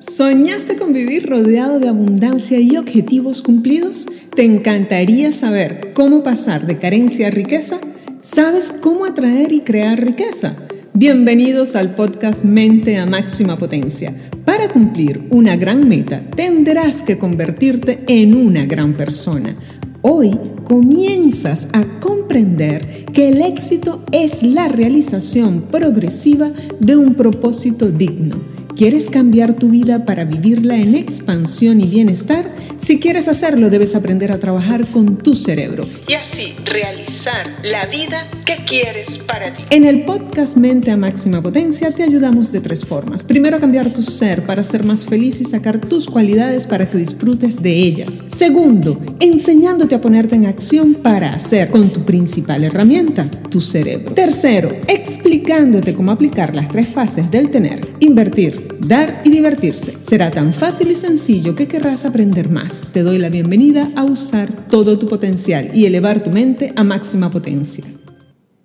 ¿Soñaste con vivir rodeado de abundancia y objetivos cumplidos? ¿Te encantaría saber cómo pasar de carencia a riqueza? ¿Sabes cómo atraer y crear riqueza? Bienvenidos al podcast Mente a Máxima Potencia. Para cumplir una gran meta, tendrás que convertirte en una gran persona. Hoy comienzas a comprender que el éxito es la realización progresiva de un propósito digno ¿Quieres cambiar tu vida para vivirla en expansión y bienestar? Si quieres hacerlo, debes aprender a trabajar con tu cerebro y así realizar la vida que quieres para ti. En el podcast Mente a Máxima Potencia te ayudamos de tres formas. Primero, cambiar tu ser para ser más feliz y sacar tus cualidades para que disfrutes de ellas. Segundo, enseñándote a ponerte en acción para hacer con tu principal herramienta, tu cerebro. Tercero, explicándote cómo aplicar las tres fases del tener, invertir, dar y divertirse. Será tan fácil y sencillo que querrás aprender más. Te doy la bienvenida a usar todo tu potencial y elevar tu mente a máxima potencia.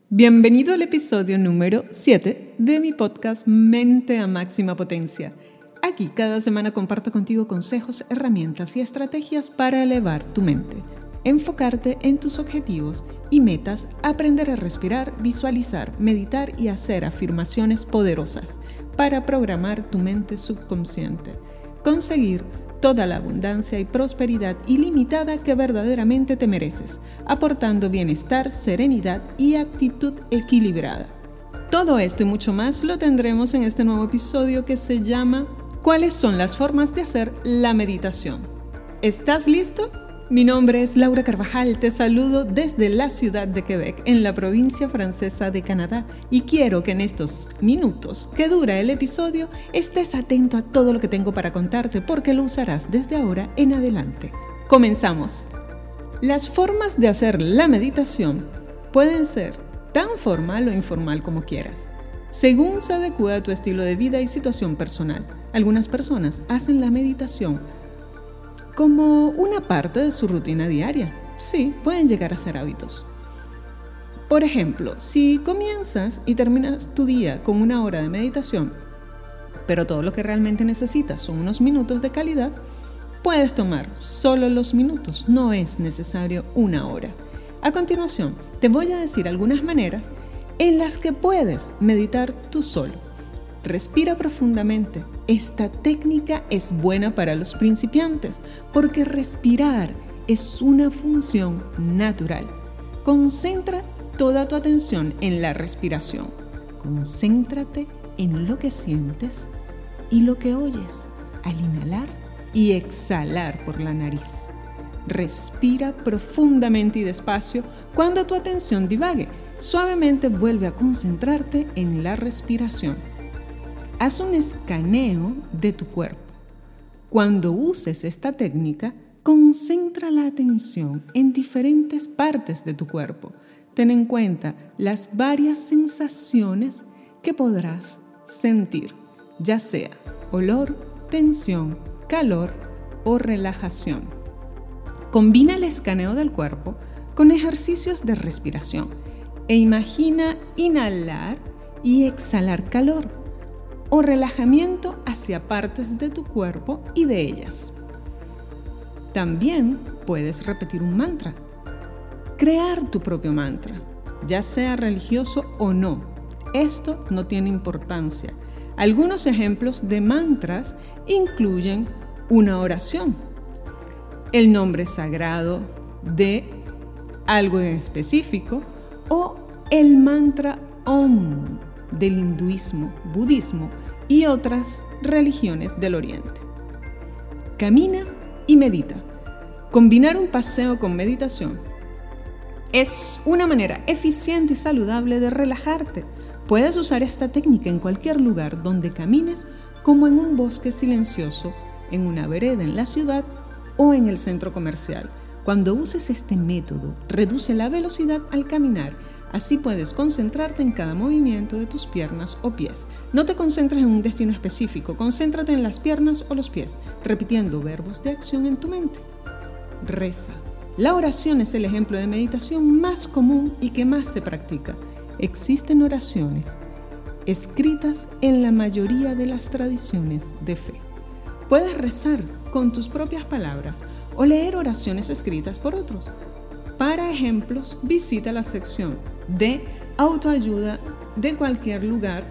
Bienvenido al episodio número 7 de mi podcast Mente a máxima potencia. Aquí cada semana comparto contigo consejos, herramientas y estrategias para elevar tu mente, enfocarte en tus objetivos y metas, aprender a respirar, visualizar, meditar y hacer afirmaciones poderosas para programar tu mente subconsciente, conseguir toda la abundancia y prosperidad ilimitada que verdaderamente te mereces, aportando bienestar, serenidad y actitud equilibrada. Todo esto y mucho más lo tendremos en este nuevo episodio que se llama ¿Cuáles son las formas de hacer la meditación? ¿Estás listo? Mi nombre es Laura Carvajal, te saludo desde la ciudad de Quebec, en la provincia francesa de Canadá, y quiero que en estos minutos que dura el episodio estés atento a todo lo que tengo para contarte porque lo usarás desde ahora en adelante. Comenzamos. Las formas de hacer la meditación pueden ser tan formal o informal como quieras, según se adecue a tu estilo de vida y situación personal. Algunas personas hacen la meditación como una parte de su rutina diaria. Sí, pueden llegar a ser hábitos. Por ejemplo, si comienzas y terminas tu día con una hora de meditación, pero todo lo que realmente necesitas son unos minutos de calidad, puedes tomar solo los minutos, no es necesario una hora. A continuación, te voy a decir algunas maneras en las que puedes meditar tú solo. Respira profundamente. Esta técnica es buena para los principiantes porque respirar es una función natural. Concentra toda tu atención en la respiración. Concéntrate en lo que sientes y lo que oyes al inhalar y exhalar por la nariz. Respira profundamente y despacio cuando tu atención divague. Suavemente vuelve a concentrarte en la respiración. Haz un escaneo de tu cuerpo. Cuando uses esta técnica, concentra la atención en diferentes partes de tu cuerpo. Ten en cuenta las varias sensaciones que podrás sentir, ya sea olor, tensión, calor o relajación. Combina el escaneo del cuerpo con ejercicios de respiración e imagina inhalar y exhalar calor o relajamiento hacia partes de tu cuerpo y de ellas. También puedes repetir un mantra. Crear tu propio mantra, ya sea religioso o no. Esto no tiene importancia. Algunos ejemplos de mantras incluyen una oración, el nombre sagrado de algo en específico o el mantra Om del hinduismo, budismo y otras religiones del Oriente. Camina y medita. Combinar un paseo con meditación es una manera eficiente y saludable de relajarte. Puedes usar esta técnica en cualquier lugar donde camines, como en un bosque silencioso, en una vereda en la ciudad o en el centro comercial. Cuando uses este método, reduce la velocidad al caminar Así puedes concentrarte en cada movimiento de tus piernas o pies. No te concentres en un destino específico, concéntrate en las piernas o los pies, repitiendo verbos de acción en tu mente. Reza. La oración es el ejemplo de meditación más común y que más se practica. Existen oraciones escritas en la mayoría de las tradiciones de fe. Puedes rezar con tus propias palabras o leer oraciones escritas por otros. Para ejemplos, visita la sección de autoayuda de cualquier lugar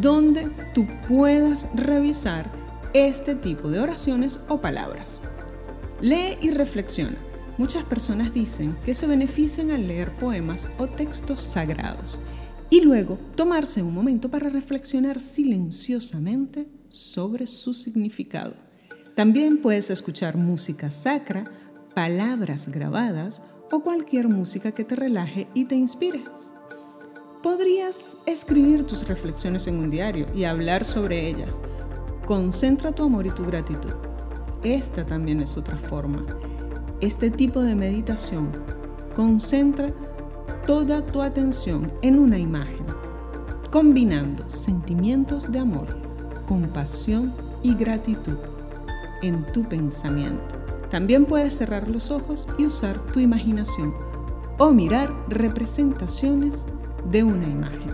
donde tú puedas revisar este tipo de oraciones o palabras. Lee y reflexiona. Muchas personas dicen que se benefician al leer poemas o textos sagrados y luego tomarse un momento para reflexionar silenciosamente sobre su significado. También puedes escuchar música sacra, palabras grabadas o cualquier música que te relaje y te inspires. Podrías escribir tus reflexiones en un diario y hablar sobre ellas. Concentra tu amor y tu gratitud. Esta también es otra forma. Este tipo de meditación concentra toda tu atención en una imagen, combinando sentimientos de amor, compasión y gratitud en tu pensamiento. También puedes cerrar los ojos y usar tu imaginación o mirar representaciones de una imagen.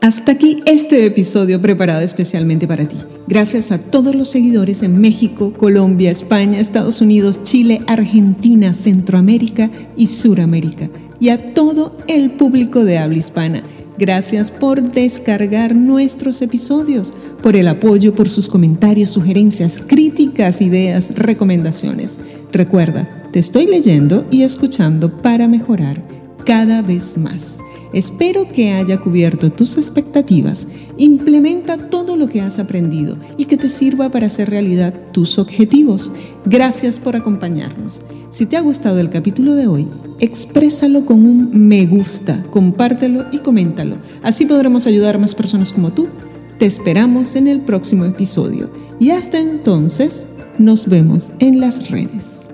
Hasta aquí este episodio preparado especialmente para ti. Gracias a todos los seguidores en México, Colombia, España, Estados Unidos, Chile, Argentina, Centroamérica y Suramérica. Y a todo el público de habla hispana. Gracias por descargar nuestros episodios, por el apoyo, por sus comentarios, sugerencias, críticas, ideas, recomendaciones. Recuerda, te estoy leyendo y escuchando para mejorar cada vez más. Espero que haya cubierto tus expectativas. Implementa todo lo que has aprendido y que te sirva para hacer realidad tus objetivos. Gracias por acompañarnos. Si te ha gustado el capítulo de hoy, exprésalo con un me gusta, compártelo y coméntalo. Así podremos ayudar a más personas como tú. Te esperamos en el próximo episodio y hasta entonces nos vemos en las redes.